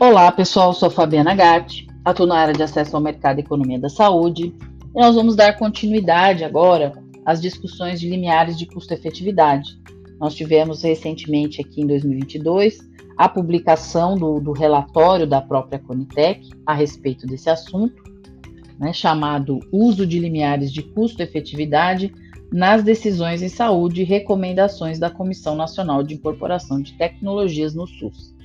Olá, pessoal. Sou Fabiana Gatti, atuo na área de acesso ao mercado e economia da saúde. E nós vamos dar continuidade agora às discussões de limiares de custo-efetividade. Nós tivemos recentemente, aqui em 2022, a publicação do, do relatório da própria Conitec a respeito desse assunto, né, chamado Uso de Limiares de Custo-Efetividade nas Decisões em Saúde e Recomendações da Comissão Nacional de Incorporação de Tecnologias no SUS.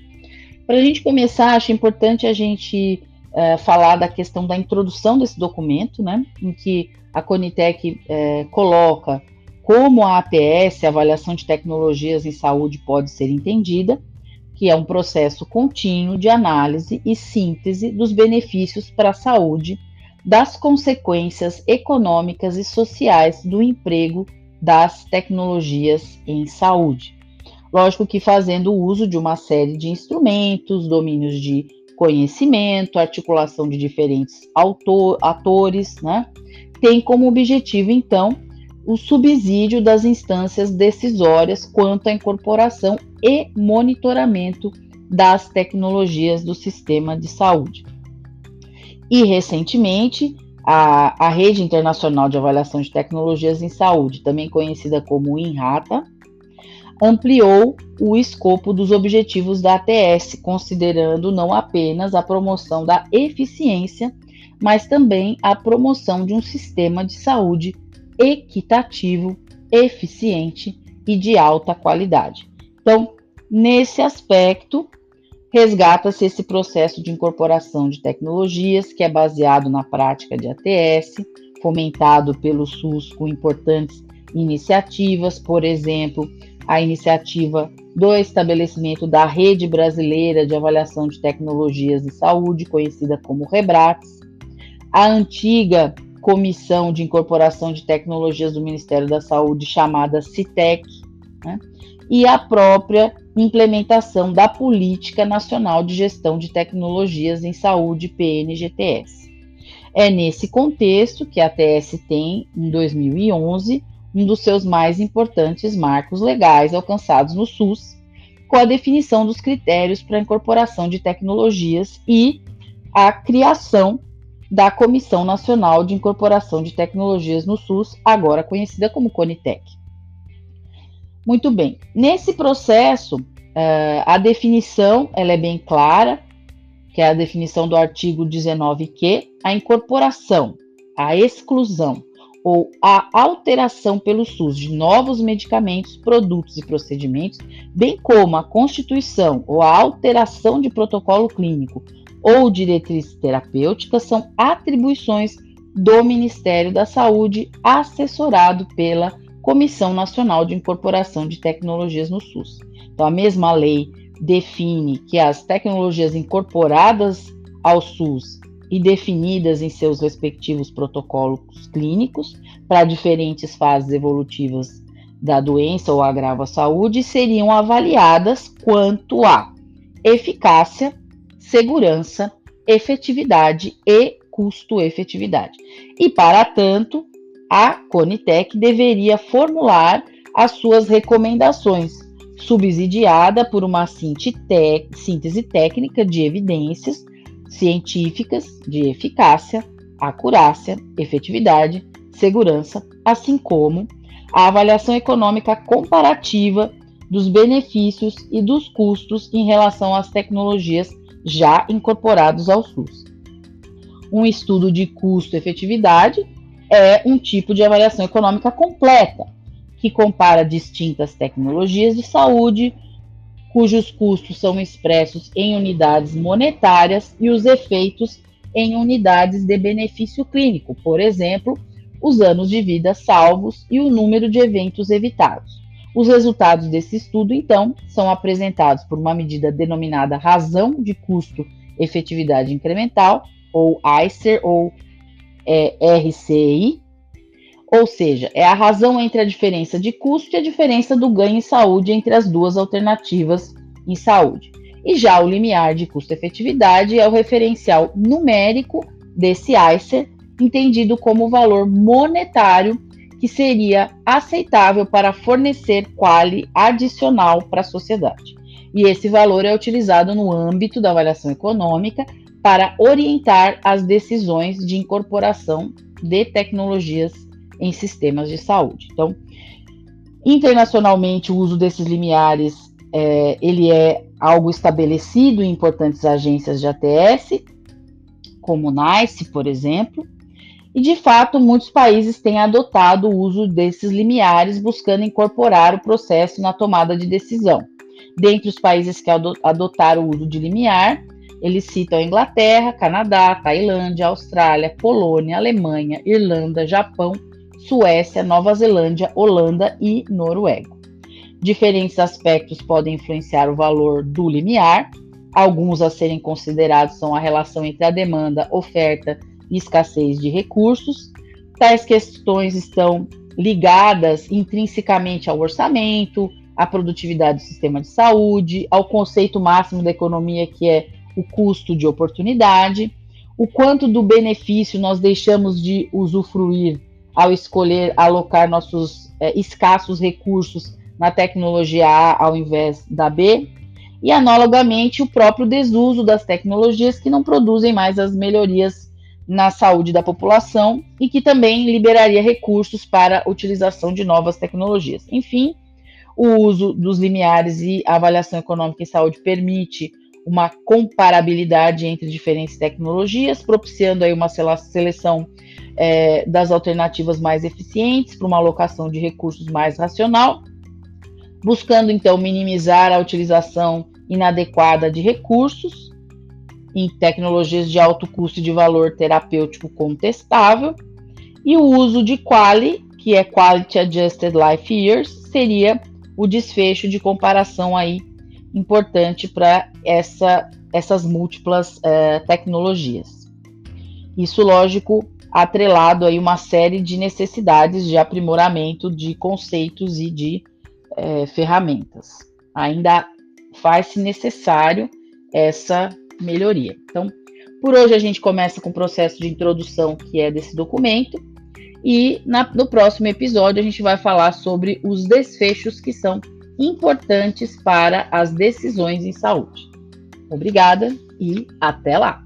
Para a gente começar, acho importante a gente é, falar da questão da introdução desse documento, né, em que a Conitec é, coloca como a APS, a Avaliação de Tecnologias em Saúde, pode ser entendida, que é um processo contínuo de análise e síntese dos benefícios para a saúde, das consequências econômicas e sociais do emprego das tecnologias em saúde. Lógico que fazendo uso de uma série de instrumentos, domínios de conhecimento, articulação de diferentes autor, atores, né? Tem como objetivo, então, o subsídio das instâncias decisórias quanto à incorporação e monitoramento das tecnologias do sistema de saúde. E, recentemente, a, a Rede Internacional de Avaliação de Tecnologias em Saúde, também conhecida como INRATA, ampliou o escopo dos objetivos da ATS, considerando não apenas a promoção da eficiência, mas também a promoção de um sistema de saúde equitativo, eficiente e de alta qualidade. Então, nesse aspecto, resgata-se esse processo de incorporação de tecnologias que é baseado na prática de ATS, fomentado pelo SUS com importantes iniciativas, por exemplo, a iniciativa do estabelecimento da Rede Brasileira de Avaliação de Tecnologias de Saúde, conhecida como REBRATS, a antiga Comissão de Incorporação de Tecnologias do Ministério da Saúde, chamada CITEC, né? e a própria implementação da Política Nacional de Gestão de Tecnologias em Saúde, PNGTS. É nesse contexto que a TS tem, em 2011, um dos seus mais importantes marcos legais alcançados no SUS, com a definição dos critérios para a incorporação de tecnologias e a criação da Comissão Nacional de Incorporação de Tecnologias no SUS, agora conhecida como CONITEC. Muito bem, nesse processo, uh, a definição ela é bem clara, que é a definição do artigo 19q, a incorporação, a exclusão ou a alteração pelo SUS de novos medicamentos, produtos e procedimentos, bem como a constituição ou a alteração de protocolo clínico ou diretriz terapêutica são atribuições do Ministério da Saúde, assessorado pela Comissão Nacional de Incorporação de Tecnologias no SUS. Então, a mesma lei define que as tecnologias incorporadas ao SUS e definidas em seus respectivos protocolos clínicos para diferentes fases evolutivas da doença ou agravo à saúde seriam avaliadas quanto à eficácia, segurança, efetividade e custo-efetividade. E, para tanto, a Conitec deveria formular as suas recomendações, subsidiada por uma síntese técnica de evidências científicas de eficácia, acurácia, efetividade, segurança, assim como a avaliação econômica comparativa dos benefícios e dos custos em relação às tecnologias já incorporadas ao SUS. Um estudo de custo-efetividade é um tipo de avaliação econômica completa, que compara distintas tecnologias de saúde, cujos custos são expressos em unidades monetárias e os efeitos em unidades de benefício clínico, por exemplo, os anos de vida salvos e o número de eventos evitados. Os resultados desse estudo, então, são apresentados por uma medida denominada razão de custo efetividade incremental, ou ICER, ou é, RCI, ou seja, é a razão entre a diferença de custo e a diferença do ganho em saúde entre as duas alternativas em saúde. E já o limiar de custo-efetividade é o referencial numérico desse ICER, entendido como valor monetário que seria aceitável para fornecer quali adicional para a sociedade. e esse valor é utilizado no âmbito da avaliação econômica para orientar as decisões de incorporação de tecnologias em sistemas de saúde. Então, internacionalmente, o uso desses limiares é, ele é algo estabelecido em importantes agências de ATS, como o NICE, por exemplo, e de fato muitos países têm adotado o uso desses limiares, buscando incorporar o processo na tomada de decisão. Dentre os países que adotaram o uso de limiar, eles citam Inglaterra, Canadá, Tailândia, Austrália, Polônia, Alemanha, Irlanda, Japão, Suécia, Nova Zelândia, Holanda e Noruega. Diferentes aspectos podem influenciar o valor do limiar. Alguns a serem considerados são a relação entre a demanda, oferta e escassez de recursos. Tais questões estão ligadas intrinsecamente ao orçamento, à produtividade do sistema de saúde, ao conceito máximo da economia que é o custo de oportunidade, o quanto do benefício nós deixamos de usufruir ao escolher alocar nossos é, escassos recursos na tecnologia A ao invés da B, e analogamente o próprio desuso das tecnologias que não produzem mais as melhorias na saúde da população e que também liberaria recursos para a utilização de novas tecnologias. Enfim, o uso dos limiares e avaliação econômica em saúde permite uma comparabilidade entre diferentes tecnologias, propiciando aí uma seleção é, das alternativas mais eficientes para uma alocação de recursos mais racional, buscando então minimizar a utilização inadequada de recursos em tecnologias de alto custo e de valor terapêutico contestável, e o uso de QALY, que é Quality Adjusted Life Years, seria o desfecho de comparação aí importante para essa, essas múltiplas é, tecnologias. Isso, lógico, atrelado aí uma série de necessidades de aprimoramento de conceitos e de é, ferramentas. Ainda faz-se necessário essa melhoria. Então, por hoje a gente começa com o processo de introdução que é desse documento e na, no próximo episódio a gente vai falar sobre os desfechos que são importantes para as decisões em saúde. Obrigada e até lá!